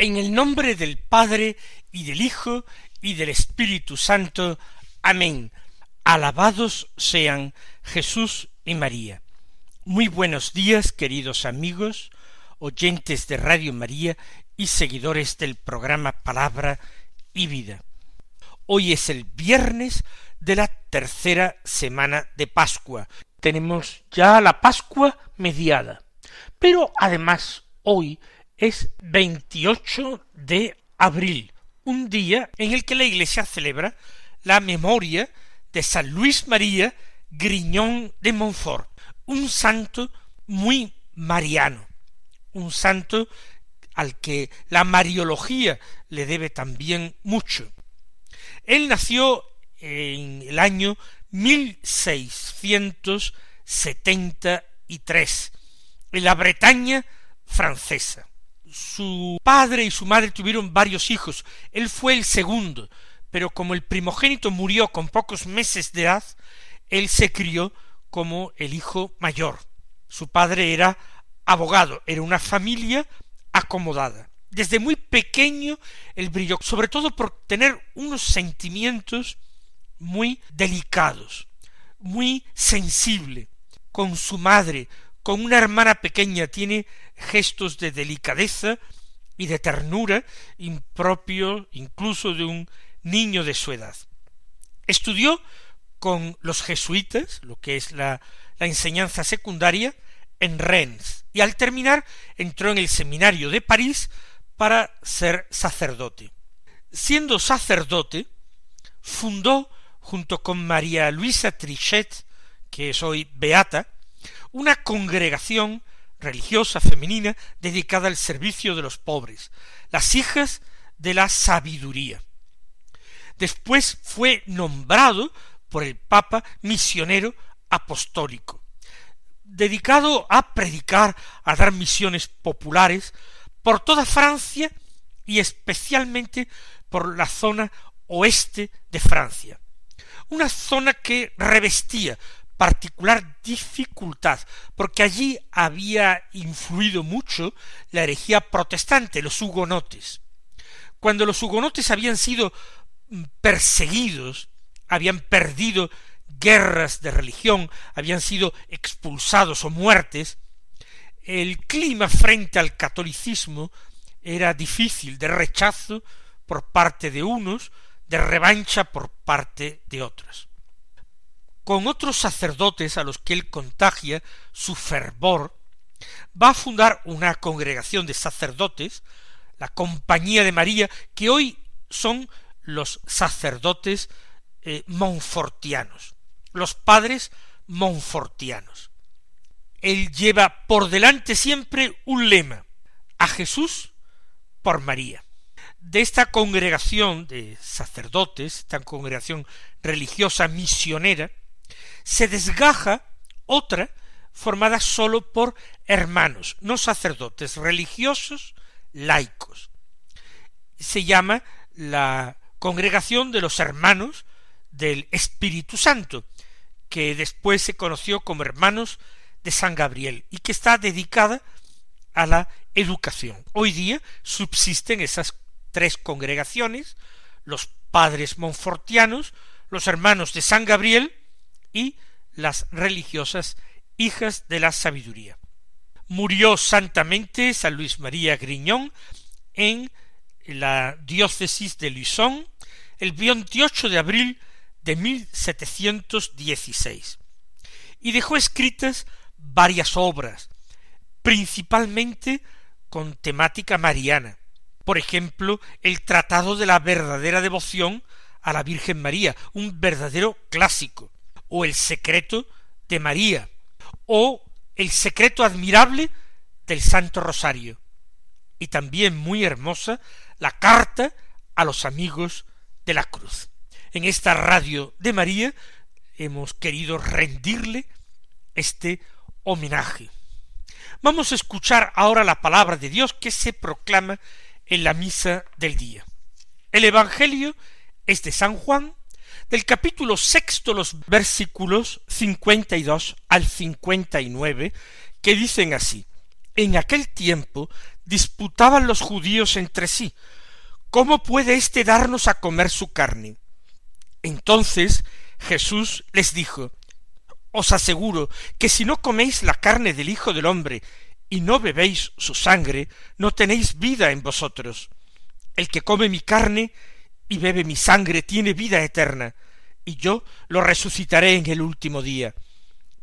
En el nombre del Padre y del Hijo y del Espíritu Santo. Amén. Alabados sean Jesús y María. Muy buenos días, queridos amigos, oyentes de Radio María y seguidores del programa Palabra y Vida. Hoy es el viernes de la tercera semana de Pascua. Tenemos ya la Pascua mediada. Pero además hoy es 28 de abril, un día en el que la Iglesia celebra la memoria de San Luis María Griñón de Montfort, un santo muy mariano, un santo al que la mariología le debe también mucho. Él nació en el año 1673 en la Bretaña francesa su padre y su madre tuvieron varios hijos. Él fue el segundo, pero como el primogénito murió con pocos meses de edad, él se crió como el hijo mayor. Su padre era abogado, era una familia acomodada. Desde muy pequeño él brilló, sobre todo por tener unos sentimientos muy delicados, muy sensible. Con su madre, con una hermana pequeña, tiene gestos de delicadeza y de ternura impropio incluso de un niño de su edad. Estudió con los jesuitas, lo que es la, la enseñanza secundaria, en Rennes, y al terminar entró en el seminario de París para ser sacerdote. Siendo sacerdote, fundó, junto con María Luisa Trichet, que es hoy beata, una congregación religiosa femenina dedicada al servicio de los pobres, las hijas de la sabiduría. Después fue nombrado por el Papa misionero apostólico, dedicado a predicar, a dar misiones populares por toda Francia y especialmente por la zona oeste de Francia, una zona que revestía particular dificultad, porque allí había influido mucho la herejía protestante, los hugonotes. Cuando los hugonotes habían sido mm, perseguidos, habían perdido guerras de religión, habían sido expulsados o muertes, el clima frente al catolicismo era difícil de rechazo por parte de unos, de revancha por parte de otros con otros sacerdotes a los que él contagia su fervor, va a fundar una congregación de sacerdotes, la Compañía de María, que hoy son los sacerdotes eh, monfortianos, los padres monfortianos. Él lleva por delante siempre un lema, a Jesús por María. De esta congregación de sacerdotes, esta congregación religiosa misionera, se desgaja otra formada sólo por hermanos, no sacerdotes, religiosos, laicos. Se llama la congregación de los hermanos del Espíritu Santo, que después se conoció como hermanos de San Gabriel y que está dedicada a la educación. Hoy día subsisten esas tres congregaciones, los padres monfortianos, los hermanos de San Gabriel y las religiosas hijas de la sabiduría. Murió santamente San Luis María Griñón en la diócesis de Luisón el 28 de abril de 1716 y dejó escritas varias obras, principalmente con temática mariana. Por ejemplo, el Tratado de la verdadera devoción a la Virgen María, un verdadero clásico, o el secreto de María, o el secreto admirable del Santo Rosario, y también muy hermosa la carta a los amigos de la cruz. En esta radio de María hemos querido rendirle este homenaje. Vamos a escuchar ahora la palabra de Dios que se proclama en la misa del día. El Evangelio es de San Juan, del capítulo sexto, los versículos cincuenta y dos al cincuenta y nueve, que dicen así En aquel tiempo disputaban los judíos entre sí, ¿cómo puede éste darnos a comer su carne? Entonces Jesús les dijo, Os aseguro que si no coméis la carne del Hijo del hombre y no bebéis su sangre, no tenéis vida en vosotros. El que come mi carne y bebe mi sangre tiene vida eterna, y yo lo resucitaré en el último día.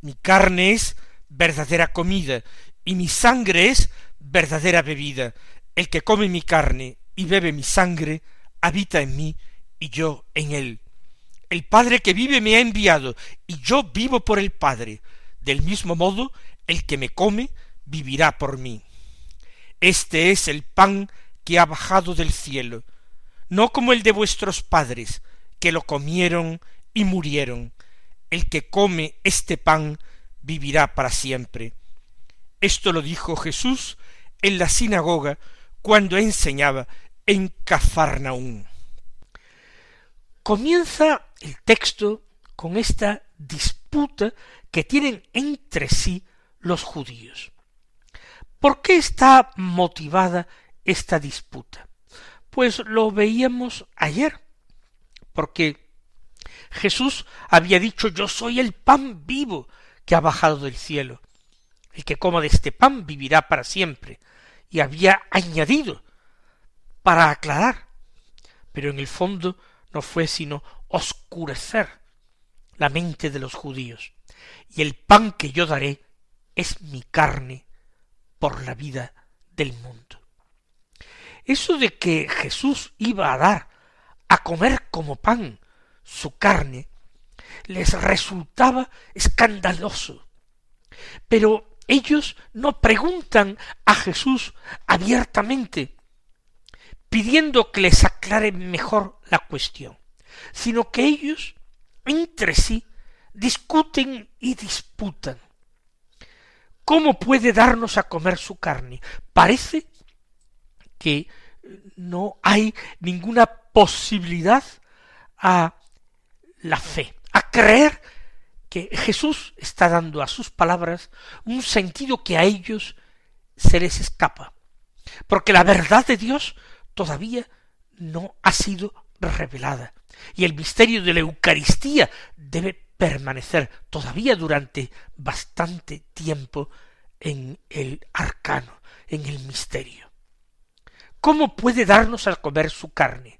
Mi carne es verdadera comida, y mi sangre es verdadera bebida. El que come mi carne y bebe mi sangre, habita en mí, y yo en él. El Padre que vive me ha enviado, y yo vivo por el Padre. Del mismo modo, el que me come vivirá por mí. Este es el pan que ha bajado del cielo, no como el de vuestros padres, que lo comieron y murieron. El que come este pan vivirá para siempre. Esto lo dijo Jesús en la sinagoga cuando enseñaba en Cafarnaún. Comienza el texto con esta disputa que tienen entre sí los judíos. ¿Por qué está motivada esta disputa? Pues lo veíamos ayer, porque Jesús había dicho yo soy el pan vivo que ha bajado del cielo. El que coma de este pan vivirá para siempre. Y había añadido para aclarar, pero en el fondo no fue sino oscurecer la mente de los judíos. Y el pan que yo daré es mi carne por la vida del mundo. Eso de que Jesús iba a dar a comer como pan su carne, les resultaba escandaloso. Pero ellos no preguntan a Jesús abiertamente, pidiendo que les aclare mejor la cuestión, sino que ellos entre sí discuten y disputan. ¿Cómo puede darnos a comer su carne? Parece que no hay ninguna posibilidad a la fe, a creer que Jesús está dando a sus palabras un sentido que a ellos se les escapa, porque la verdad de Dios todavía no ha sido revelada, y el misterio de la Eucaristía debe permanecer todavía durante bastante tiempo en el arcano, en el misterio. ¿Cómo puede darnos a comer su carne?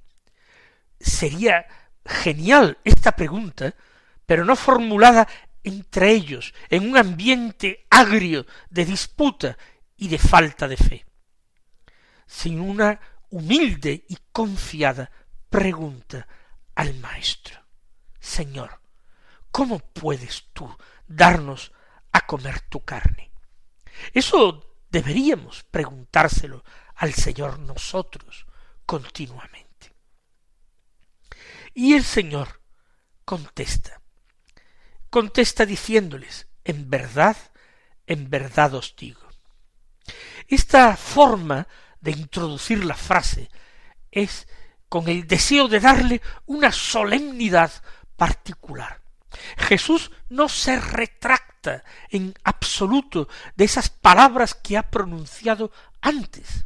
Sería genial esta pregunta, pero no formulada entre ellos, en un ambiente agrio de disputa y de falta de fe, sin una humilde y confiada pregunta al Maestro. Señor, ¿cómo puedes tú darnos a comer tu carne? Eso deberíamos preguntárselo al Señor nosotros continuamente. Y el Señor contesta, contesta diciéndoles, en verdad, en verdad os digo. Esta forma de introducir la frase es con el deseo de darle una solemnidad particular. Jesús no se retracta en absoluto de esas palabras que ha pronunciado antes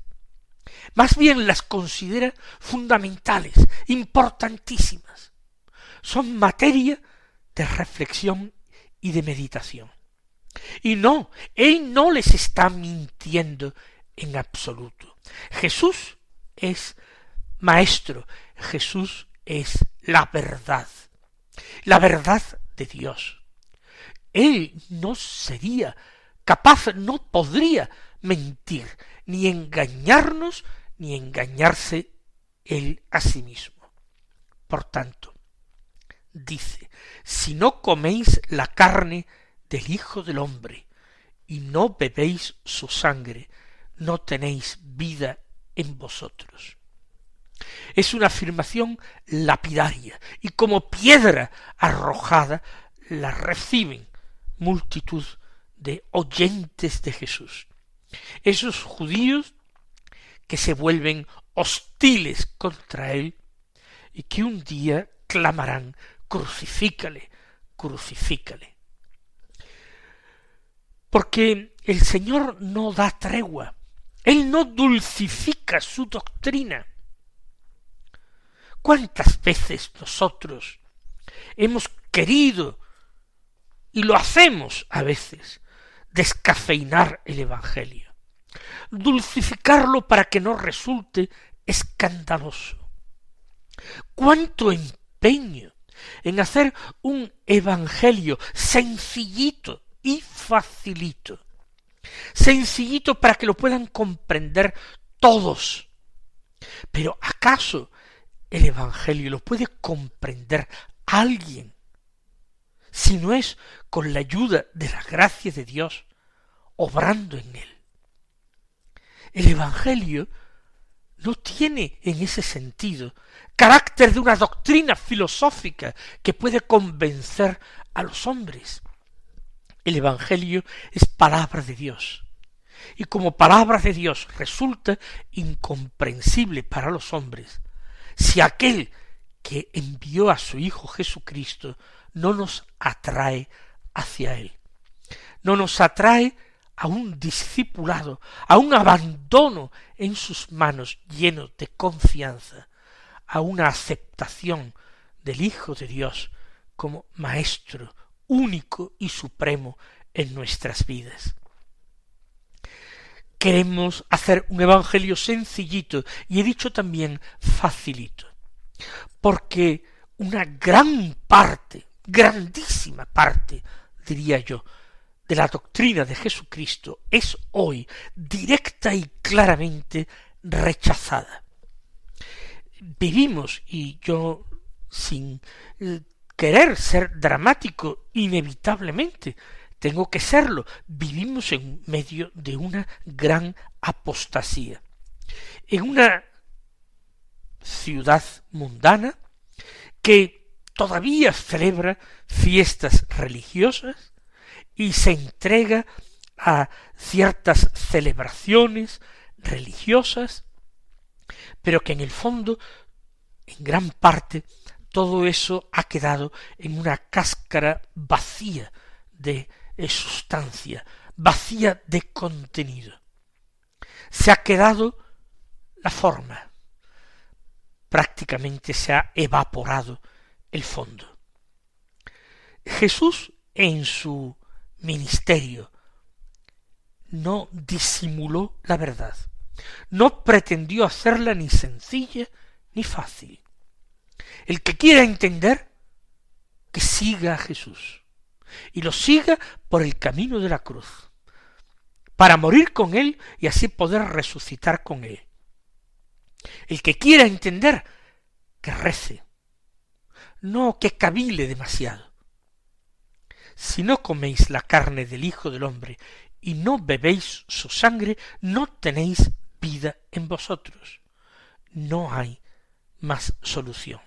más bien las considera fundamentales, importantísimas. Son materia de reflexión y de meditación. Y no, Él no les está mintiendo en absoluto. Jesús es maestro, Jesús es la verdad, la verdad de Dios. Él no sería capaz, no podría mentir, ni engañarnos, ni engañarse él a sí mismo. Por tanto, dice, si no coméis la carne del Hijo del Hombre y no bebéis su sangre, no tenéis vida en vosotros. Es una afirmación lapidaria y como piedra arrojada la reciben multitud de oyentes de Jesús. Esos judíos que se vuelven hostiles contra él y que un día clamarán crucifícale, crucifícale. Porque el Señor no da tregua, Él no dulcifica su doctrina. ¿Cuántas veces nosotros hemos querido, y lo hacemos a veces, descafeinar el Evangelio, dulcificarlo para que no resulte escandaloso? ¿Cuánto empeño en hacer un Evangelio sencillito y facilito? Sencillito para que lo puedan comprender todos. Pero ¿acaso el Evangelio lo puede comprender alguien si no es con la ayuda de la gracia de Dios obrando en él? El Evangelio no tiene en ese sentido carácter de una doctrina filosófica que puede convencer a los hombres. El Evangelio es palabra de Dios. Y como palabra de Dios resulta incomprensible para los hombres, si aquel que envió a su Hijo Jesucristo no nos atrae hacia Él, no nos atrae a un discipulado, a un abandono en sus manos lleno de confianza, a una aceptación del Hijo de Dios como Maestro único y supremo en nuestras vidas. Queremos hacer un Evangelio sencillito y he dicho también facilito, porque una gran parte, grandísima parte, diría yo, de la doctrina de Jesucristo es hoy directa y claramente rechazada. Vivimos, y yo sin eh, querer ser dramático inevitablemente, tengo que serlo, vivimos en medio de una gran apostasía. En una ciudad mundana que todavía celebra fiestas religiosas, y se entrega a ciertas celebraciones religiosas, pero que en el fondo, en gran parte, todo eso ha quedado en una cáscara vacía de sustancia, vacía de contenido. Se ha quedado la forma, prácticamente se ha evaporado el fondo. Jesús en su ministerio. No disimuló la verdad, no pretendió hacerla ni sencilla ni fácil. El que quiera entender, que siga a Jesús, y lo siga por el camino de la cruz, para morir con él y así poder resucitar con él. El que quiera entender, que rece, no que cavile demasiado, si no coméis la carne del Hijo del hombre y no bebéis su sangre, no tenéis vida en vosotros. No hay más solución.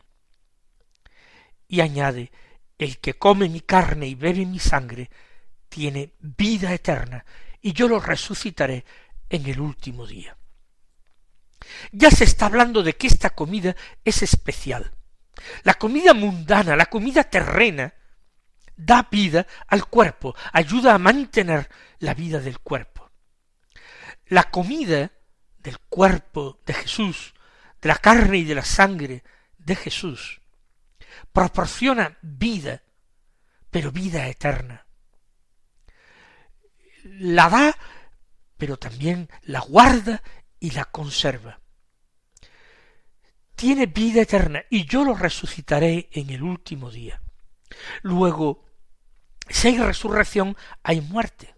Y añade, el que come mi carne y bebe mi sangre, tiene vida eterna, y yo lo resucitaré en el último día. Ya se está hablando de que esta comida es especial. La comida mundana, la comida terrena, da vida al cuerpo, ayuda a mantener la vida del cuerpo. La comida del cuerpo de Jesús, de la carne y de la sangre de Jesús, proporciona vida, pero vida eterna. La da, pero también la guarda y la conserva. Tiene vida eterna y yo lo resucitaré en el último día. Luego, si hay resurrección, hay muerte.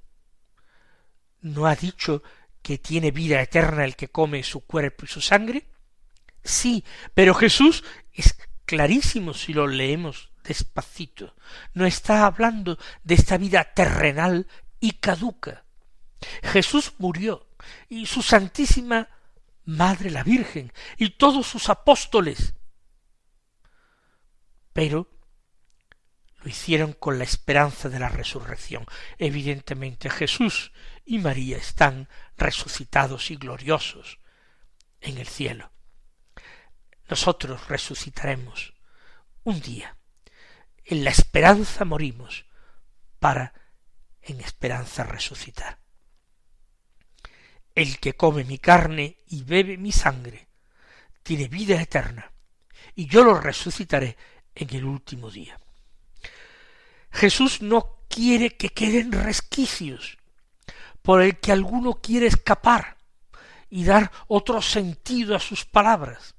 No ha dicho que tiene vida eterna el que come su cuerpo y su sangre? Sí, pero Jesús es clarísimo si lo leemos despacito. No está hablando de esta vida terrenal y caduca. Jesús murió y su Santísima Madre la Virgen y todos sus apóstoles. Pero lo hicieron con la esperanza de la resurrección. Evidentemente Jesús y María están resucitados y gloriosos en el cielo. Nosotros resucitaremos un día. En la esperanza morimos para en esperanza resucitar. El que come mi carne y bebe mi sangre tiene vida eterna, y yo lo resucitaré en el último día. Jesús no quiere que queden resquicios por el que alguno quiere escapar y dar otro sentido a sus palabras.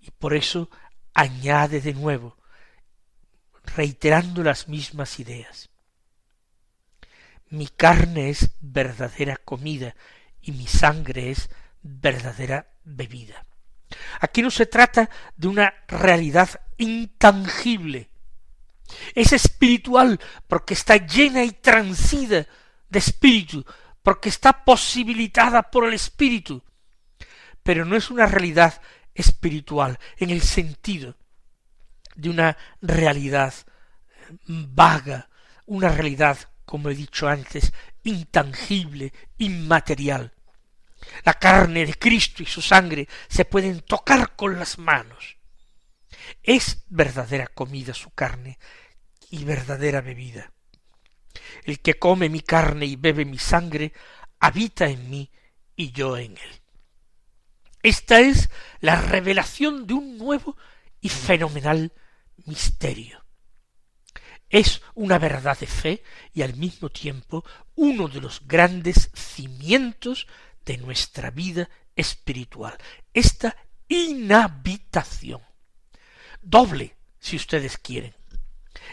Y por eso añade de nuevo, reiterando las mismas ideas. Mi carne es verdadera comida y mi sangre es verdadera bebida. Aquí no se trata de una realidad intangible, es espiritual porque está llena y transida de espíritu, porque está posibilitada por el espíritu, pero no es una realidad espiritual en el sentido de una realidad vaga, una realidad, como he dicho antes, intangible, inmaterial. La carne de Cristo y su sangre se pueden tocar con las manos. Es verdadera comida su carne y verdadera bebida. El que come mi carne y bebe mi sangre, habita en mí y yo en él. Esta es la revelación de un nuevo y fenomenal misterio. Es una verdad de fe y al mismo tiempo uno de los grandes cimientos de nuestra vida espiritual, esta inhabitación. Doble, si ustedes quieren.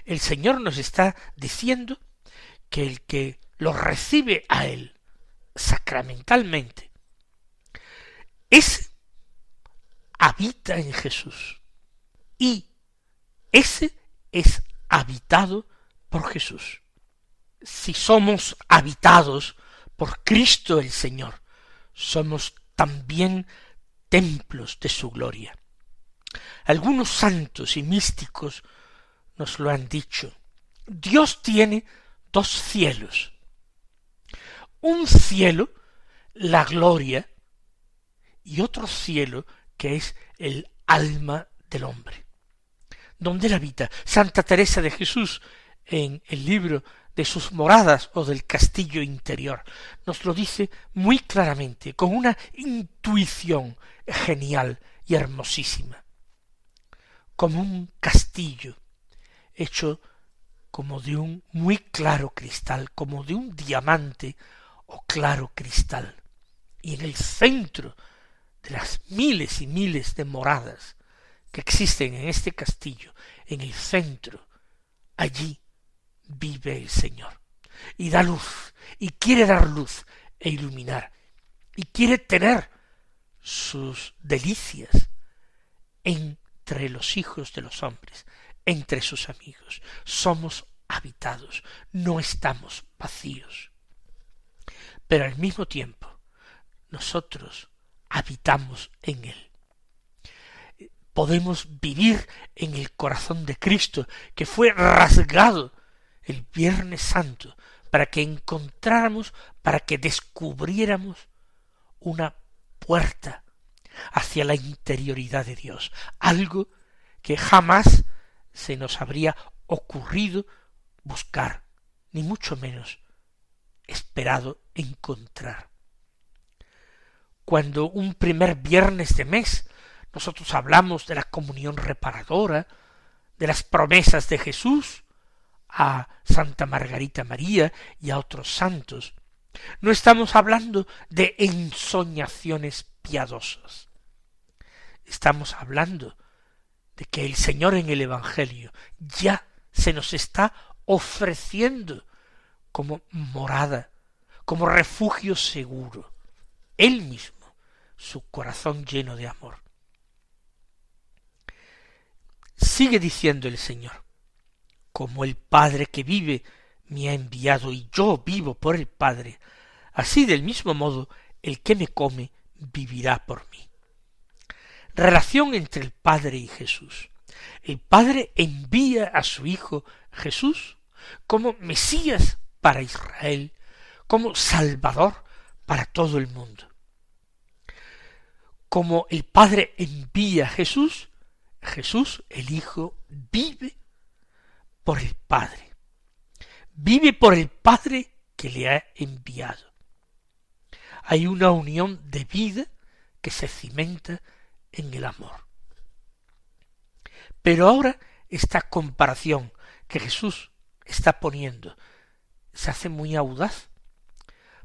El Señor nos está diciendo que el que lo recibe a Él sacramentalmente, ese habita en Jesús y ese es habitado por Jesús. Si somos habitados por Cristo el Señor, somos también templos de su gloria. Algunos santos y místicos nos lo han dicho. Dios tiene dos cielos. Un cielo, la gloria, y otro cielo que es el alma del hombre. ¿Dónde la habita? Santa Teresa de Jesús en el libro de sus moradas o del castillo interior. Nos lo dice muy claramente, con una intuición genial y hermosísima. Como un castillo hecho como de un muy claro cristal, como de un diamante o claro cristal. Y en el centro de las miles y miles de moradas que existen en este castillo, en el centro, allí vive el Señor. Y da luz, y quiere dar luz e iluminar, y quiere tener sus delicias entre los hijos de los hombres, entre sus amigos. Somos habitados, no estamos vacíos. Pero al mismo tiempo, nosotros habitamos en Él. Podemos vivir en el corazón de Cristo, que fue rasgado el Viernes Santo, para que encontráramos, para que descubriéramos una puerta hacia la interioridad de Dios, algo que jamás se nos habría ocurrido buscar, ni mucho menos esperado encontrar. Cuando un primer viernes de mes nosotros hablamos de la comunión reparadora, de las promesas de Jesús a Santa Margarita María y a otros santos, no estamos hablando de ensoñaciones piadosas. Estamos hablando de que el Señor en el Evangelio ya se nos está ofreciendo como morada, como refugio seguro, él mismo, su corazón lleno de amor. Sigue diciendo el Señor, como el Padre que vive me ha enviado y yo vivo por el Padre, así del mismo modo el que me come vivirá por mí. Relación entre el Padre y Jesús. El Padre envía a su Hijo Jesús como Mesías para Israel, como Salvador para todo el mundo. Como el Padre envía a Jesús, Jesús, el Hijo, vive por el Padre. Vive por el Padre que le ha enviado. Hay una unión de vida que se cimenta en el amor. Pero ahora esta comparación que Jesús está poniendo se hace muy audaz,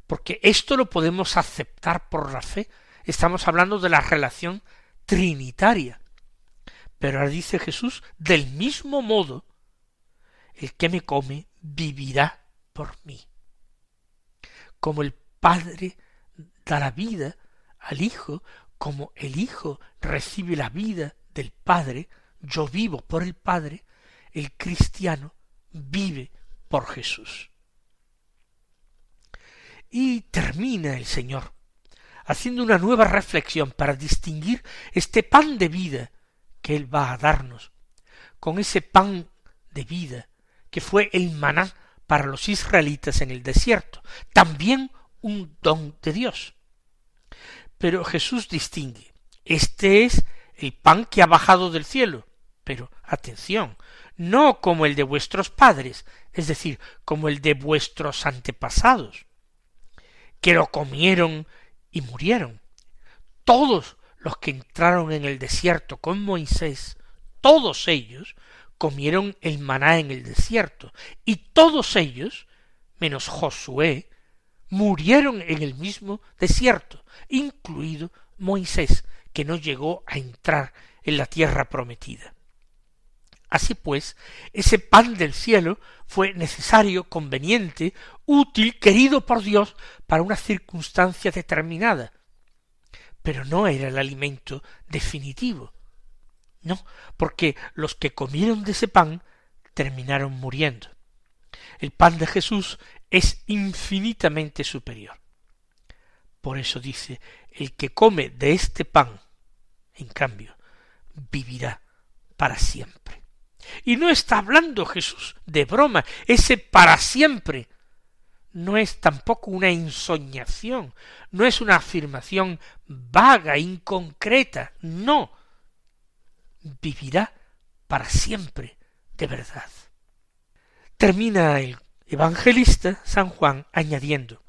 porque esto lo podemos aceptar por la fe. Estamos hablando de la relación trinitaria. Pero ahora dice Jesús, del mismo modo, el que me come vivirá por mí. Como el Padre da la vida al Hijo, como el Hijo recibe la vida del Padre, yo vivo por el Padre, el cristiano vive por Jesús. Y termina el Señor haciendo una nueva reflexión para distinguir este pan de vida que Él va a darnos, con ese pan de vida que fue el maná para los israelitas en el desierto, también un don de Dios. Pero Jesús distingue, este es el pan que ha bajado del cielo, pero atención, no como el de vuestros padres, es decir, como el de vuestros antepasados, que lo comieron y murieron. Todos los que entraron en el desierto con Moisés, todos ellos comieron el maná en el desierto, y todos ellos, menos Josué, murieron en el mismo desierto, incluido Moisés, que no llegó a entrar en la tierra prometida. Así pues, ese pan del cielo fue necesario, conveniente, útil, querido por Dios para una circunstancia determinada, pero no era el alimento definitivo. No, porque los que comieron de ese pan terminaron muriendo. El pan de Jesús es infinitamente superior. Por eso dice, el que come de este pan, en cambio, vivirá para siempre. Y no está hablando Jesús de broma, ese para siempre no es tampoco una ensoñación, no es una afirmación vaga, inconcreta, no, vivirá para siempre de verdad. Termina el evangelista San Juan añadiendo,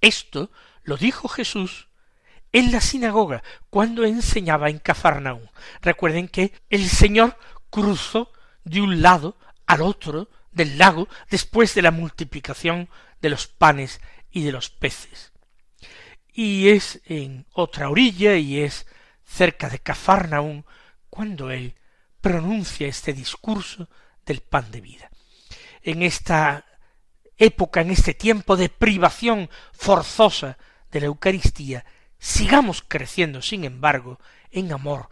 esto lo dijo Jesús en la sinagoga cuando enseñaba en Cafarnaúm. Recuerden que el Señor cruzó de un lado al otro del lago después de la multiplicación de los panes y de los peces. Y es en otra orilla y es cerca de Cafarnaúm cuando él pronuncia este discurso del pan de vida. En esta época, en este tiempo de privación forzosa de la Eucaristía, sigamos creciendo, sin embargo, en amor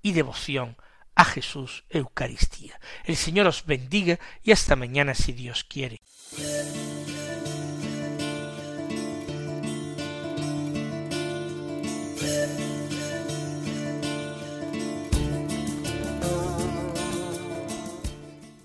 y devoción a Jesús Eucaristía. El Señor os bendiga y hasta mañana si Dios quiere.